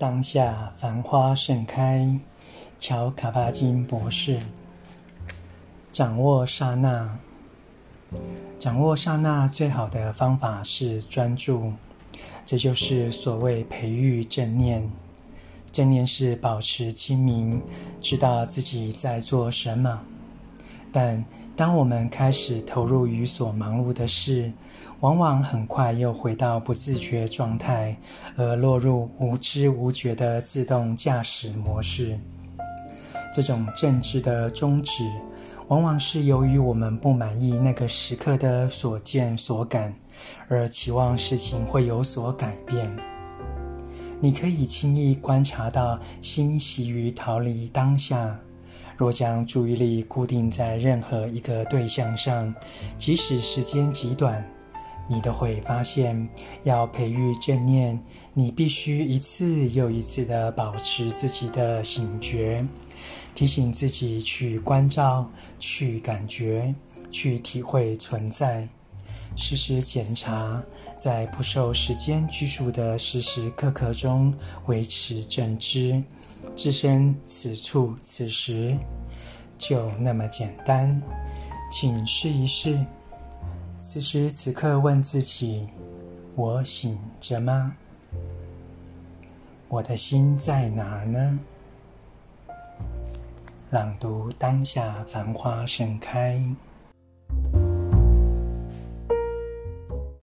当下繁花盛开，乔卡巴金博士。掌握刹那，掌握刹那最好的方法是专注，这就是所谓培育正念。正念是保持清明，知道自己在做什么。但当我们开始投入于所忙碌的事，往往很快又回到不自觉状态，而落入无知无觉的自动驾驶模式。这种正知的终止，往往是由于我们不满意那个时刻的所见所感，而期望事情会有所改变。你可以轻易观察到心习于逃离当下。若将注意力固定在任何一个对象上，即使时间极短，你都会发现，要培育正念，你必须一次又一次地保持自己的醒觉，提醒自己去关照、去感觉、去体会存在，时时检查，在不受时间拘束的时时刻刻中维持正知，置身此处此时，就那么简单，请试一试。此时此刻，问自己：“我醒着吗？我的心在哪儿呢？”朗读当下，繁花盛开。